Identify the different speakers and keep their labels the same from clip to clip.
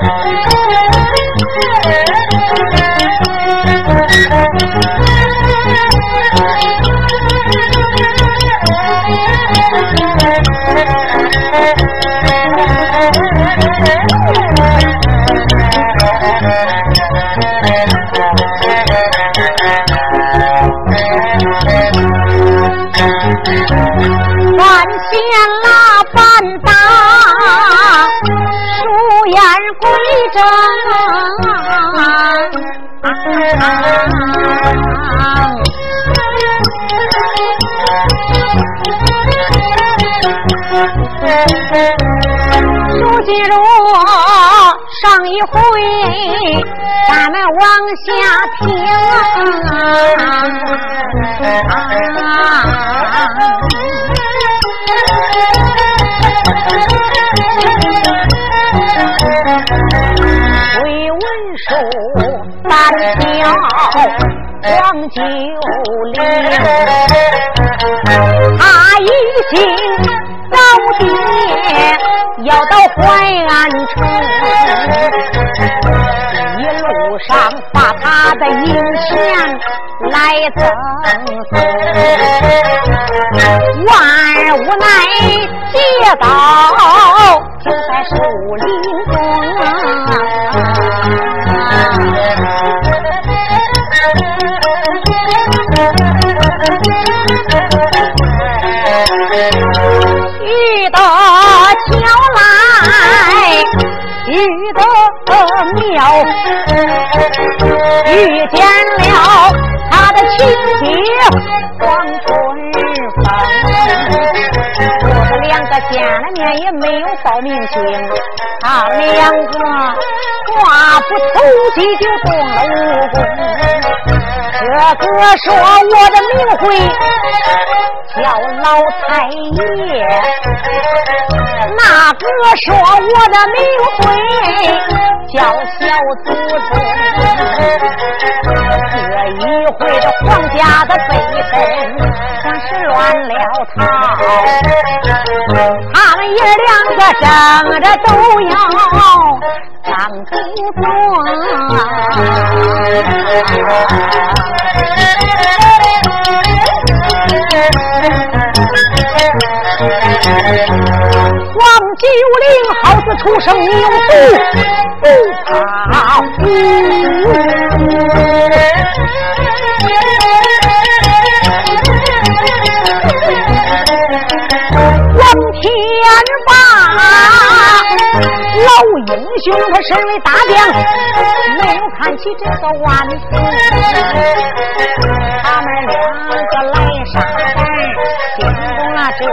Speaker 1: Thank you. 回，咱们往下听。魏文书单挑黄九龄，他一心。老爹要到淮安城，上把他的银钱来赠送，万无奈接到就在树林中。遇见了他的亲爹黄春风。我们两个见了面也没有报名姓，他两个话不投机就动了武功。这个说我的名讳。叫老太爷，那个说我的名讳叫小祖宗。这一回这皇家的辈分像是乱了套，他们爷两个争着都要当祖宗。黄九龄好似出生牛犊不怕虎，王天霸老英雄，他身为大将，没有看起这个万岁，他们两个来杀。这位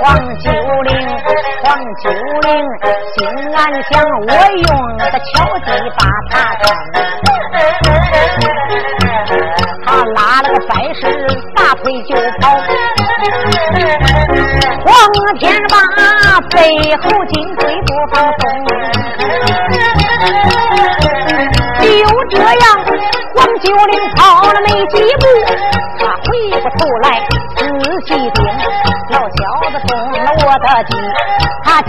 Speaker 1: 黄九龄，黄九龄心暗想：我用个巧计把他坑。他拉了个白事，大腿就跑。黄天霸背后紧追不放松。就这样，黄九龄跑了没几步，他回过头来仔细听。老小子中了我的计，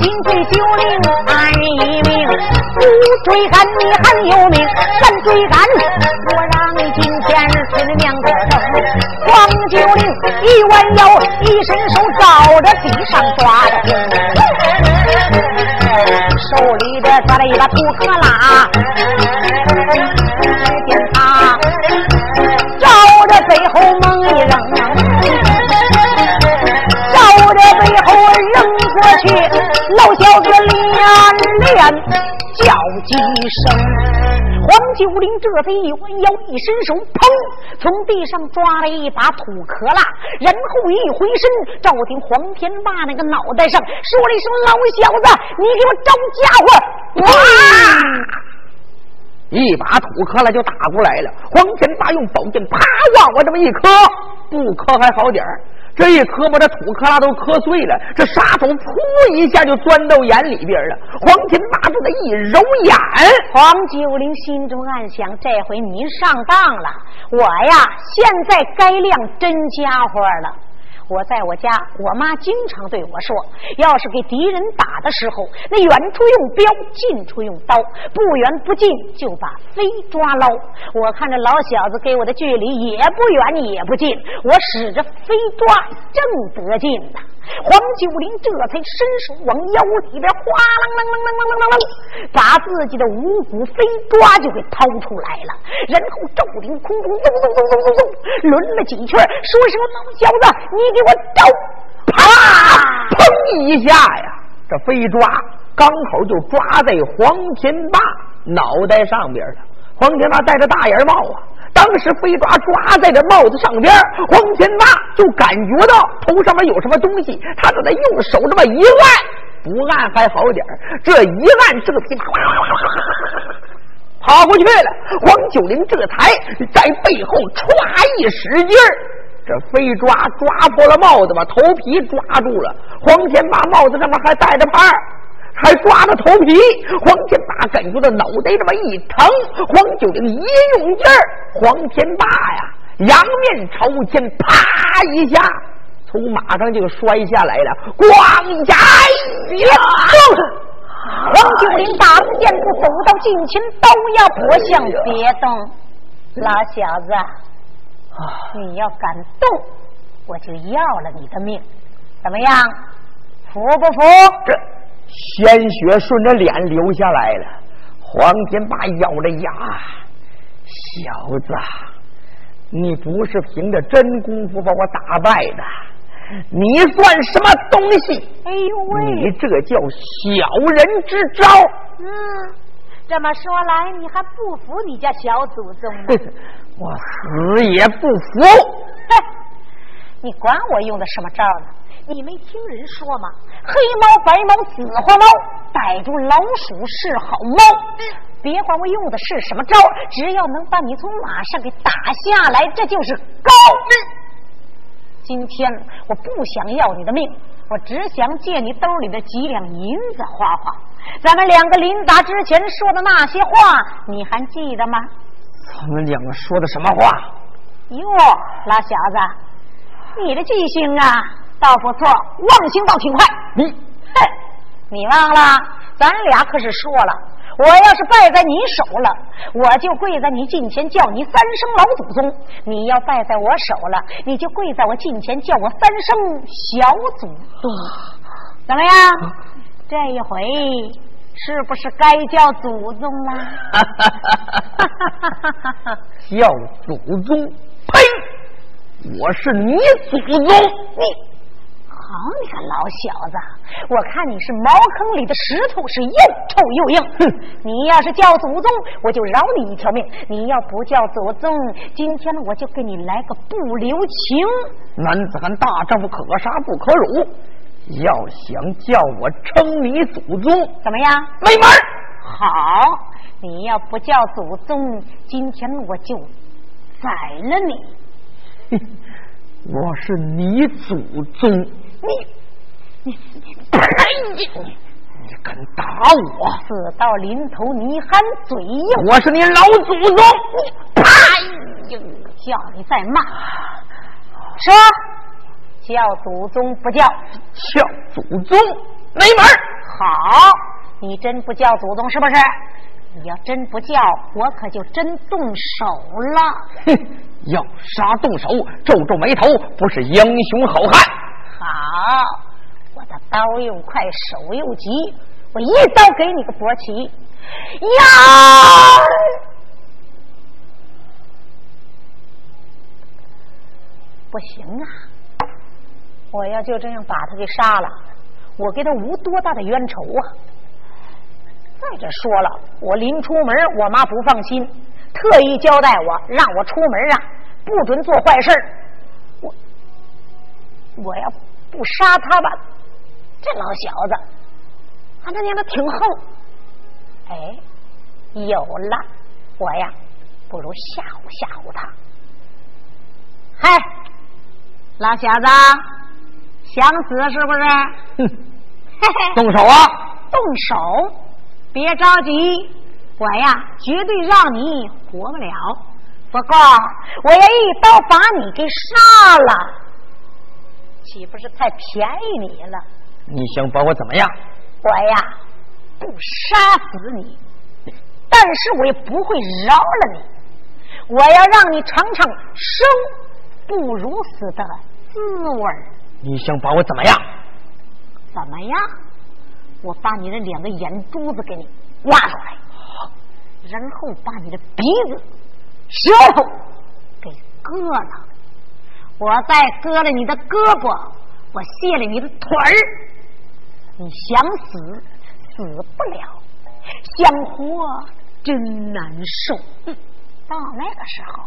Speaker 1: 金追九龄安一命，不追赶你还有命，咱追赶我让你今天村里两个灯。黄九龄一弯腰，一伸手照着地上抓的手里边抓了一把土坷拉，声。黄九龄这才一弯腰，一伸手，砰，从地上抓了一把土壳啦，然后一回身，照听黄天霸那个脑袋上说了一声：“老小子，你给我招家伙！”哇！
Speaker 2: 一把土坷拉就打过来了。黄天霸用宝剑啪往我这么一磕，不磕还好点儿。这一磕把这土坷拉都磕碎了，这沙土噗一下就钻到眼里边了。黄金大柱子一揉眼，
Speaker 1: 黄九龄心中暗想：这回您上当了，我呀，现在该亮真家伙了。我在我家，我妈经常对我说：“要是给敌人打的时候，那远处用镖，近处用刀，不远不近，就把飞抓捞。”我看这老小子给我的距离也不远也不近，我使着飞抓正得劲呢。黄九龄这才伸手往腰里边哗啷啷啷啷啷啷啷，把自己的五虎飞抓就给掏出来了，然后赵领空中嗖嗖嗖嗖嗖嗖抡了几圈，说声老小子，你你给我招！
Speaker 2: 啪！砰一下呀，这飞抓刚好就抓在黄天霸脑袋上边了。黄天霸戴着大檐帽啊。当时飞抓抓在这帽子上边，黄天霸就感觉到头上面有什么东西，他就在用手这么一按，不按还好点这一按这个噼啪跑过去了。黄九龄这才在背后歘一使劲儿，这飞抓抓破了帽子，把头皮抓住了。黄天霸帽子上面还带着牌还抓着头皮，黄天霸感觉到脑袋这么一疼，黄九龄一用劲儿，黄天霸呀，仰面朝天，啪一下从马上就摔下来了，咣呀！
Speaker 1: 黄九龄大步箭步走到近前，刀呀不向别动，老小子，你要敢动，我就要了你的命，怎么样？服不服？
Speaker 2: 这。鲜血顺着脸流下来了，黄天霸咬着牙：“小子，你不是凭着真功夫把我打败的，你算什么东西？
Speaker 1: 哎呦喂！
Speaker 2: 你这叫小人之招。
Speaker 1: 嗯，这么说来，你还不服你家小祖宗呢？
Speaker 2: 我死也不服！
Speaker 1: 哼，你管我用的什么招呢？你没听人说吗？黑猫、白猫、紫花猫，逮住老鼠是好猫。别管我用的是什么招，只要能把你从马上给打下来，这就是高。今天我不想要你的命，我只想借你兜里的几两银子花花。咱们两个临打之前说的那些话，你还记得吗？
Speaker 2: 咱们两个说的什么话？
Speaker 1: 哟，老小子，你的记性啊！倒不错，忘性倒挺快。
Speaker 2: 你，
Speaker 1: 哼，你忘了？咱俩可是说了，我要是败在你手了，我就跪在你近前叫你三声老祖宗；你要败在我手了，你就跪在我近前叫我三声小祖宗。怎么样？这一回是不是该叫祖宗了？
Speaker 2: 叫祖宗？呸！我是你祖宗，
Speaker 1: 你。好你个老小子！我看你是茅坑里的石头，是又臭又硬。哼！你要是叫祖宗，我就饶你一条命；你要不叫祖宗，今天我就给你来个不留情。
Speaker 2: 男子汉大丈夫，可杀不可辱。要想叫我称你祖宗，
Speaker 1: 怎么样？
Speaker 2: 没门！
Speaker 1: 好，你要不叫祖宗，今天我就宰了你。
Speaker 2: 我是你祖宗。你
Speaker 1: 你
Speaker 2: 你你敢打我？
Speaker 1: 死到临头你还嘴硬？
Speaker 2: 我是你老祖宗！
Speaker 1: 你哎呦，叫你再骂，说叫祖宗不叫？
Speaker 2: 叫祖宗没门
Speaker 1: 好，你真不叫祖宗是不是？你要真不叫，我可就真动手了。
Speaker 2: 哼，要杀动手，皱皱眉头，不是英雄好汉。
Speaker 1: 好，我的刀又快，手又急，我一刀给你个脖起呀！不行啊！我要就这样把他给杀了，我跟他无多大的冤仇啊！再者说了，我临出门，我妈不放心，特意交代我，让我出门啊，不准做坏事我我要。不杀他吧，这老小子，他他娘的挺横。哎，有了，我呀，不如吓唬吓唬他。嗨，老小子，想死是不是？
Speaker 2: 哼，动手啊！
Speaker 1: 动手，别着急，我呀，绝对让你活不了。不过，我要一刀把你给杀了。岂不是太便宜你了？
Speaker 2: 你想把我怎么样？
Speaker 1: 我呀，不杀死你，但是我也不会饶了你。我要让你尝尝生不如死的滋味儿。
Speaker 2: 你想把我怎么样？
Speaker 1: 怎么样？我把你的两个眼珠子给你挖出来，然后把你的鼻子、舌头给割了。我再割了你的胳膊，我卸了你的腿儿。你想死死不了，想活真难受。到那个时候，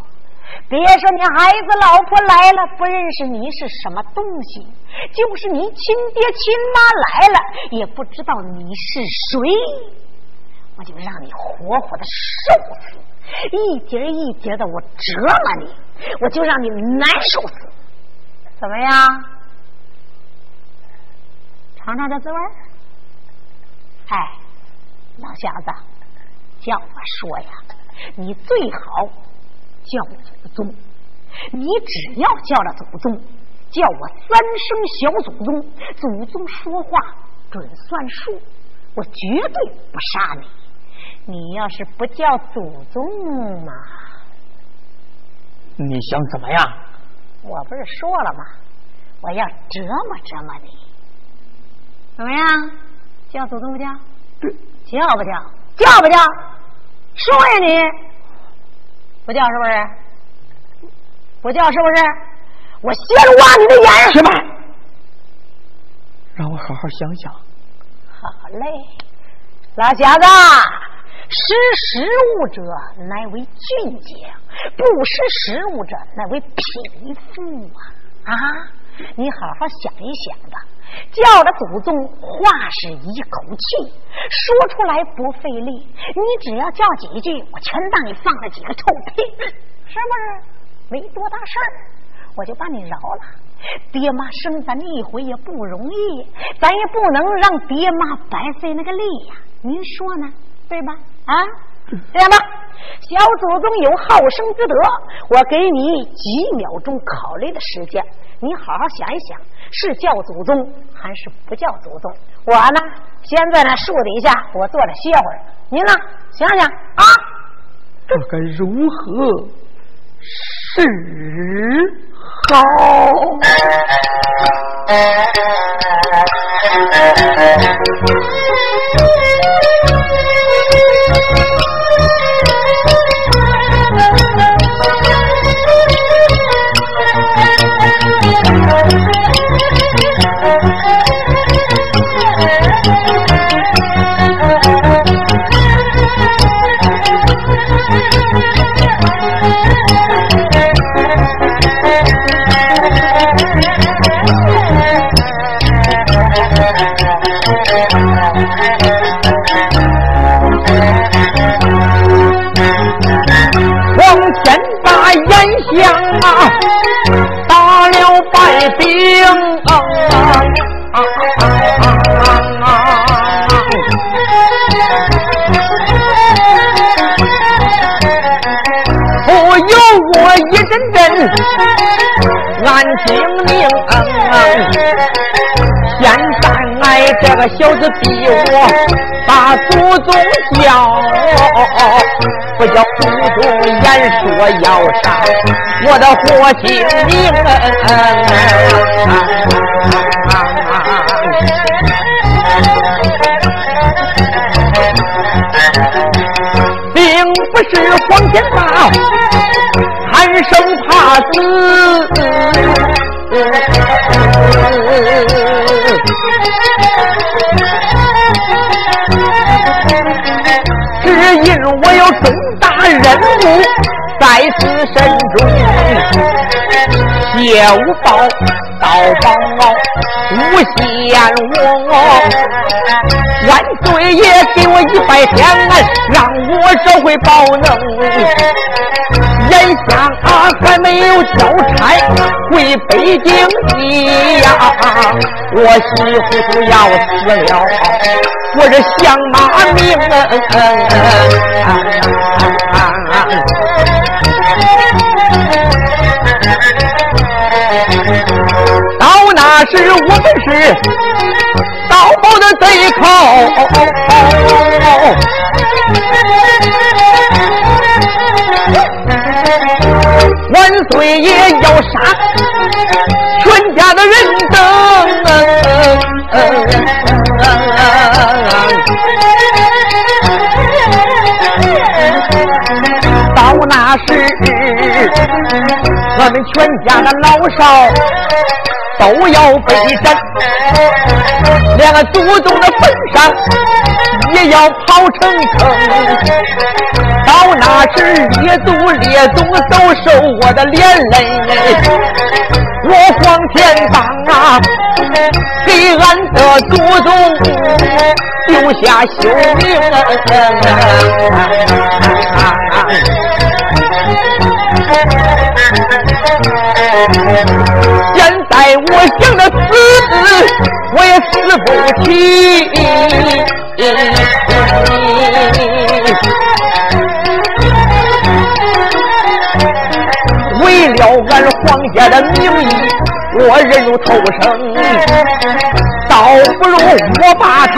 Speaker 1: 别说你孩子老婆来了不认识你是什么东西，就是你亲爹亲妈来了也不知道你是谁，我就让你活活的受死，一点一点的我折磨你，我就让你难受死，怎么样？尝尝这滋味儿？哎，老小子，叫我说呀，你最好叫祖宗。你只要叫了祖宗，叫我三声小祖宗，祖宗说话准算数，我绝对不杀你。你要是不叫祖宗嘛，
Speaker 2: 你想怎么样？
Speaker 1: 我不是说了吗？我要折磨折磨你，怎么样？叫祖宗不叫？叫不叫？叫不叫？说呀你！不叫是不是？不叫是不是？我先挖你的眼！
Speaker 2: 去吧，让我好好想想。
Speaker 1: 好嘞，老小子，识时务者乃为俊杰，不识时务者乃为匹夫啊！啊，你好好想一想吧。叫了祖宗，话是一口气，说出来不费力。你只要叫几句，我全当你放了几个臭屁，是不是？没多大事儿，我就把你饶了。爹妈生咱一回也不容易，咱也不能让爹妈白费那个力呀。您说呢？对吧？啊，这样吧，小祖宗有好生之德，我给你几秒钟考虑的时间，你好好想一想。是叫祖宗还是不叫祖宗？我呢，先在那树底下我坐着歇会儿。您呢，想想啊，
Speaker 2: 这该如何是好？个小子逼我把祖宗叫，不叫祖宗言说要杀我的活性命，并不是黄天霸贪生怕死。大任务在此身中，谢无报，道报无限我，万岁爷给我一百天，让我收回宝能。眼下还没有交差回北京去呀，我稀糊涂要死了，我这相马命啊。到那时我们是刀锋的对口，万岁爷要杀全家的人等，我们全家的老少都要被斩，连个祖宗的坟上也要刨成坑。到那时列祖列宗都受我的连累，我黄天当啊，给俺的祖宗留下秀名。现在我想着死，我也死不起。为了俺皇家的名义，我忍辱偷生，倒不如我把他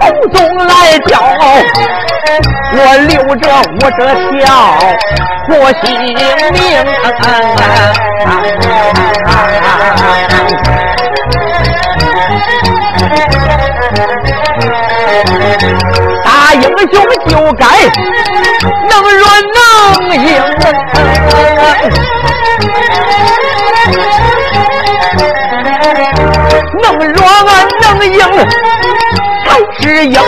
Speaker 2: 祖宗来叫，我留着我这条活性命。大英雄就该能软能硬，能软能硬是英雄。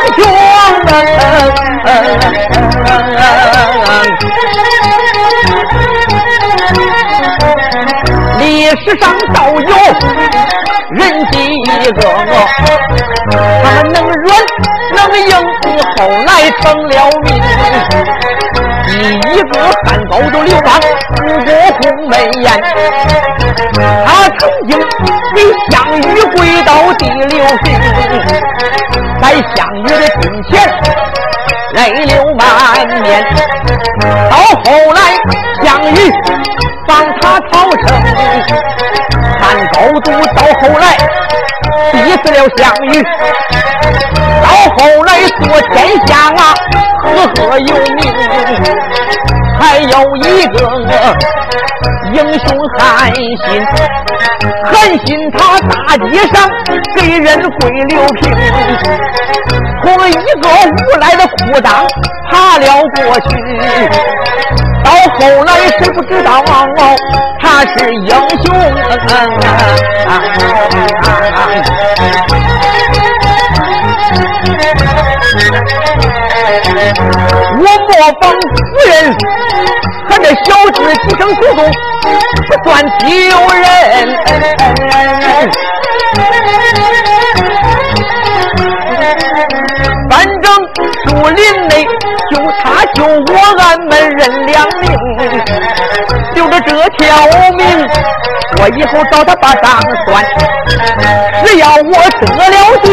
Speaker 2: 历史上倒有人几个，他们能软能硬，后来成了名。第一个汉高祖刘邦，五国鸿门宴，他曾经为项羽跪到第六平，在项羽的跟前泪流满面。到后来，项羽帮他逃生，汉高祖到后来逼死了项羽，到后来做天下啊赫赫有名，还有一个英雄韩信，韩信他大街上给人跪六平，从一个无赖的裤裆爬了过去，到后来谁不知道他是英雄？我模仿夫人和这小子几生祖宗，不算丢人。反正树林内就他救我，俺们认两命。这条命，我以后找他把账算。只要我得了地，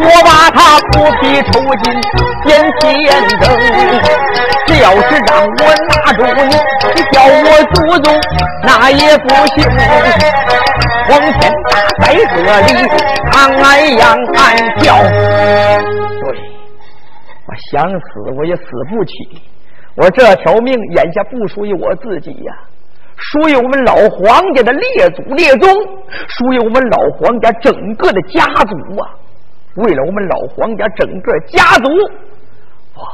Speaker 2: 我把他剥皮抽筋，点天灯。只要是让我拿住你，你叫我祖宗那也不行。黄天大在这里，长安阳暗叫。对，我想死我也死不起。我这条命眼下不属于我自己呀，属于我们老黄家的列祖列宗，属于我们老黄家整个的家族啊。为了我们老黄家整个家族，哇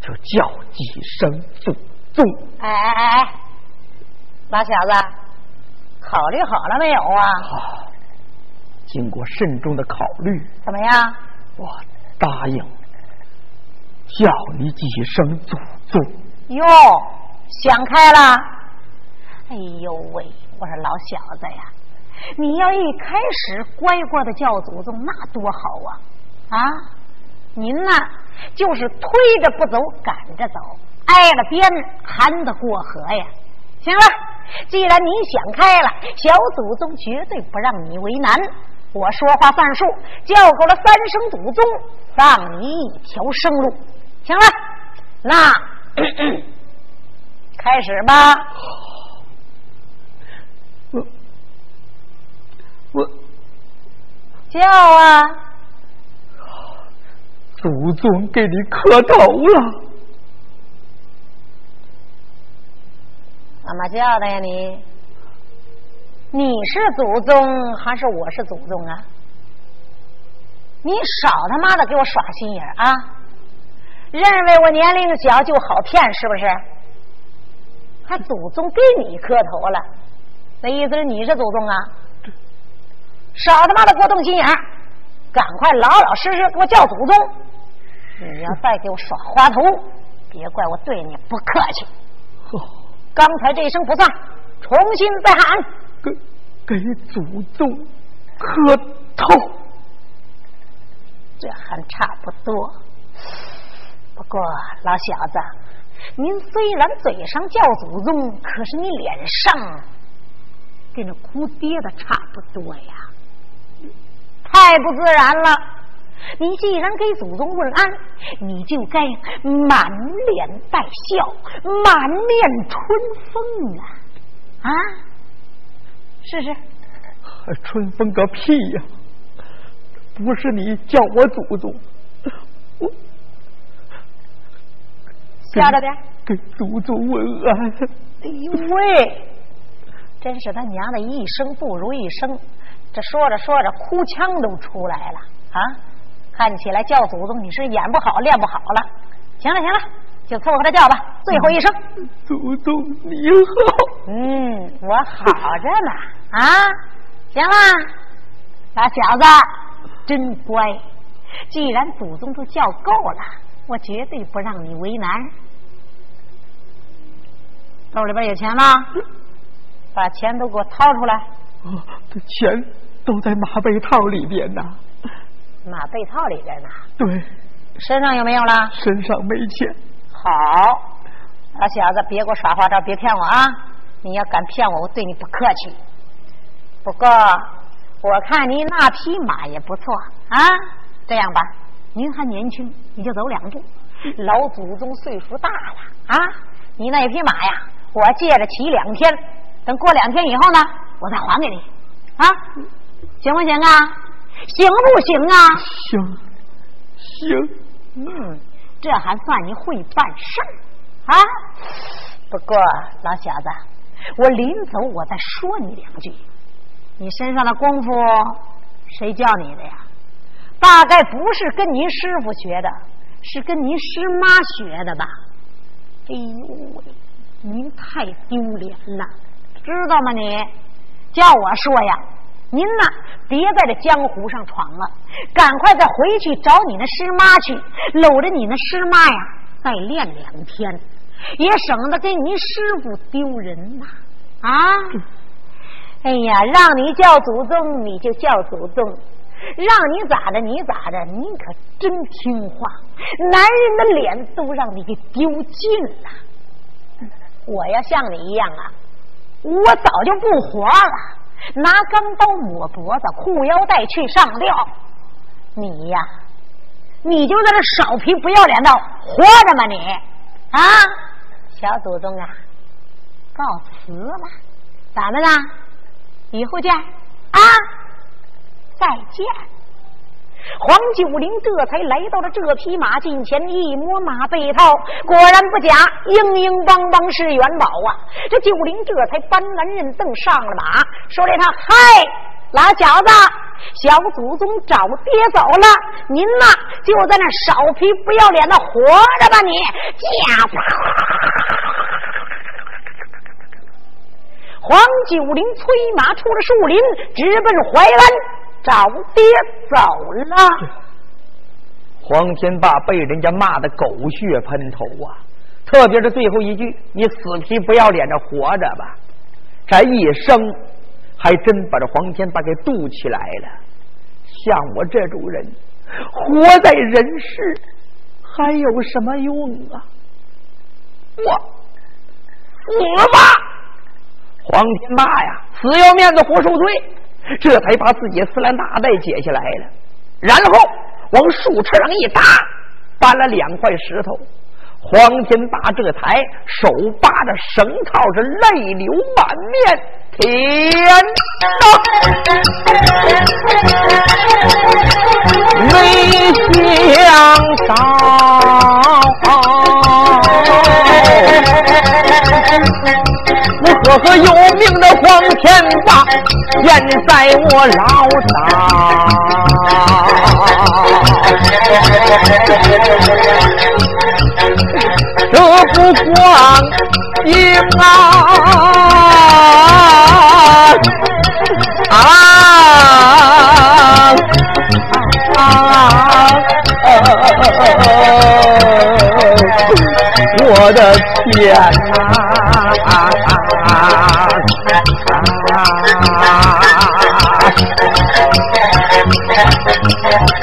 Speaker 2: 就叫几声祖宗。
Speaker 1: 哎哎哎，老小子，考虑好了没有啊？
Speaker 2: 好，经过慎重的考虑，
Speaker 1: 怎么样？
Speaker 2: 我答应叫你几声祖宗。
Speaker 1: 哟，想开了。哎呦喂，我说老小子呀，你要一开始乖乖的叫祖宗，那多好啊！啊，您呐，就是推着不走，赶着走，挨了鞭还得过河呀。行了，既然你想开了，小祖宗绝对不让你为难。我说话算数，叫够了三声祖宗，放你一条生路。行了，那 开始吧。
Speaker 2: 我
Speaker 1: 叫啊！
Speaker 2: 祖宗给你磕头了。
Speaker 1: 怎么叫的呀你？你是祖宗还是我是祖宗啊？你少他妈的给我耍心眼啊！认为我年龄小就好骗是不是？还祖宗给你磕头了，那意思是你是祖宗啊？少他妈的给我动心眼赶快老老实实给我叫祖宗！你要再给我耍滑头，别怪我对你不客气。刚才这一声不算，重新再喊。
Speaker 2: 给给祖宗磕头，
Speaker 1: 这还差不多。不过老小子，您虽然嘴上叫祖宗，可是你脸上跟那哭爹的差不多呀，太不自然了。你既然给祖宗问安，你就该满脸带笑，满面春风啊！啊！试试，
Speaker 2: 春风个屁呀！不是你叫我祖宗，我
Speaker 1: 吓着点，
Speaker 2: 给祖宗问安。
Speaker 1: 哎呦喂，真是他娘的一生不如一声，这说着说着哭腔都出来了啊！看起来叫祖宗你是演不好练不好了。行了行了，就凑合着叫吧，最后一声。
Speaker 2: 祖宗你好。
Speaker 1: 嗯，我好着呢。啊，行了，老小子，真乖。既然祖宗都叫够了，我绝对不让你为难。兜里边有钱吗？把钱都给我掏出来。
Speaker 2: 这钱都在马背套里边呢。
Speaker 1: 马背套里边呢？
Speaker 2: 对。
Speaker 1: 身上有没有了？
Speaker 2: 身上没钱。
Speaker 1: 好，老小子，别给我耍花招，别骗我啊！你要敢骗我，我对你不客气。不过，我看你那匹马也不错啊。这样吧，您还年轻，你就走两步。老祖宗岁数大了啊，你那匹马呀，我借着骑两天，等过两天以后呢，我再还给你啊，行不行啊？行不行啊？
Speaker 2: 行，行。
Speaker 1: 嗯，这还算你会办事儿啊。不过，老小子，我临走我再说你两句。你身上的功夫谁教你的呀？大概不是跟您师傅学的，是跟您师妈学的吧？哎呦喂，您太丢脸了，知道吗？你叫我说呀，您呐，别在这江湖上闯了，赶快再回去找你那师妈去，搂着你那师妈呀，再练两天，也省得给您师傅丢人呐！啊！哎呀，让你叫祖宗你就叫祖宗，让你咋的你咋的，你可真听话。男人的脸都让你给丢尽了。我要像你一样啊，我早就不活了，拿钢刀抹脖子，裤腰带去上吊。你呀，你就在这少皮不要脸的活着吗？你啊，小祖宗啊，告辞了，咱们呢？以后见啊！再见。黄九龄这才来到了这匹马近前，一摸马背套，果然不假，硬硬邦邦是元宝啊！这九龄这才搬鞍认凳上了马，说了一声：“嗨，老小子，小祖宗找爹走了，您呐就在那少皮不要脸的活着吧，你家伙！”黄九龄催马出了树林，直奔淮安找爹走了。
Speaker 2: 黄天霸被人家骂的狗血喷头啊！特别是最后一句：“你死皮不要脸的活着吧！”这一生还真把这黄天霸给渡起来了。像我这种人，活在人世还有什么用啊？我死吧！黄天霸呀，死要面子活受罪，这才把自己丝兰大带解下来了，然后往树杈上一搭，搬了两块石头。黄天霸这才手扒着绳套，是泪流满面。天哪，没想到，我哥哥有命，现在我老上。这不光阴啊！啊！啊！啊我的天哪、啊！啊啊啊啊 Thank you.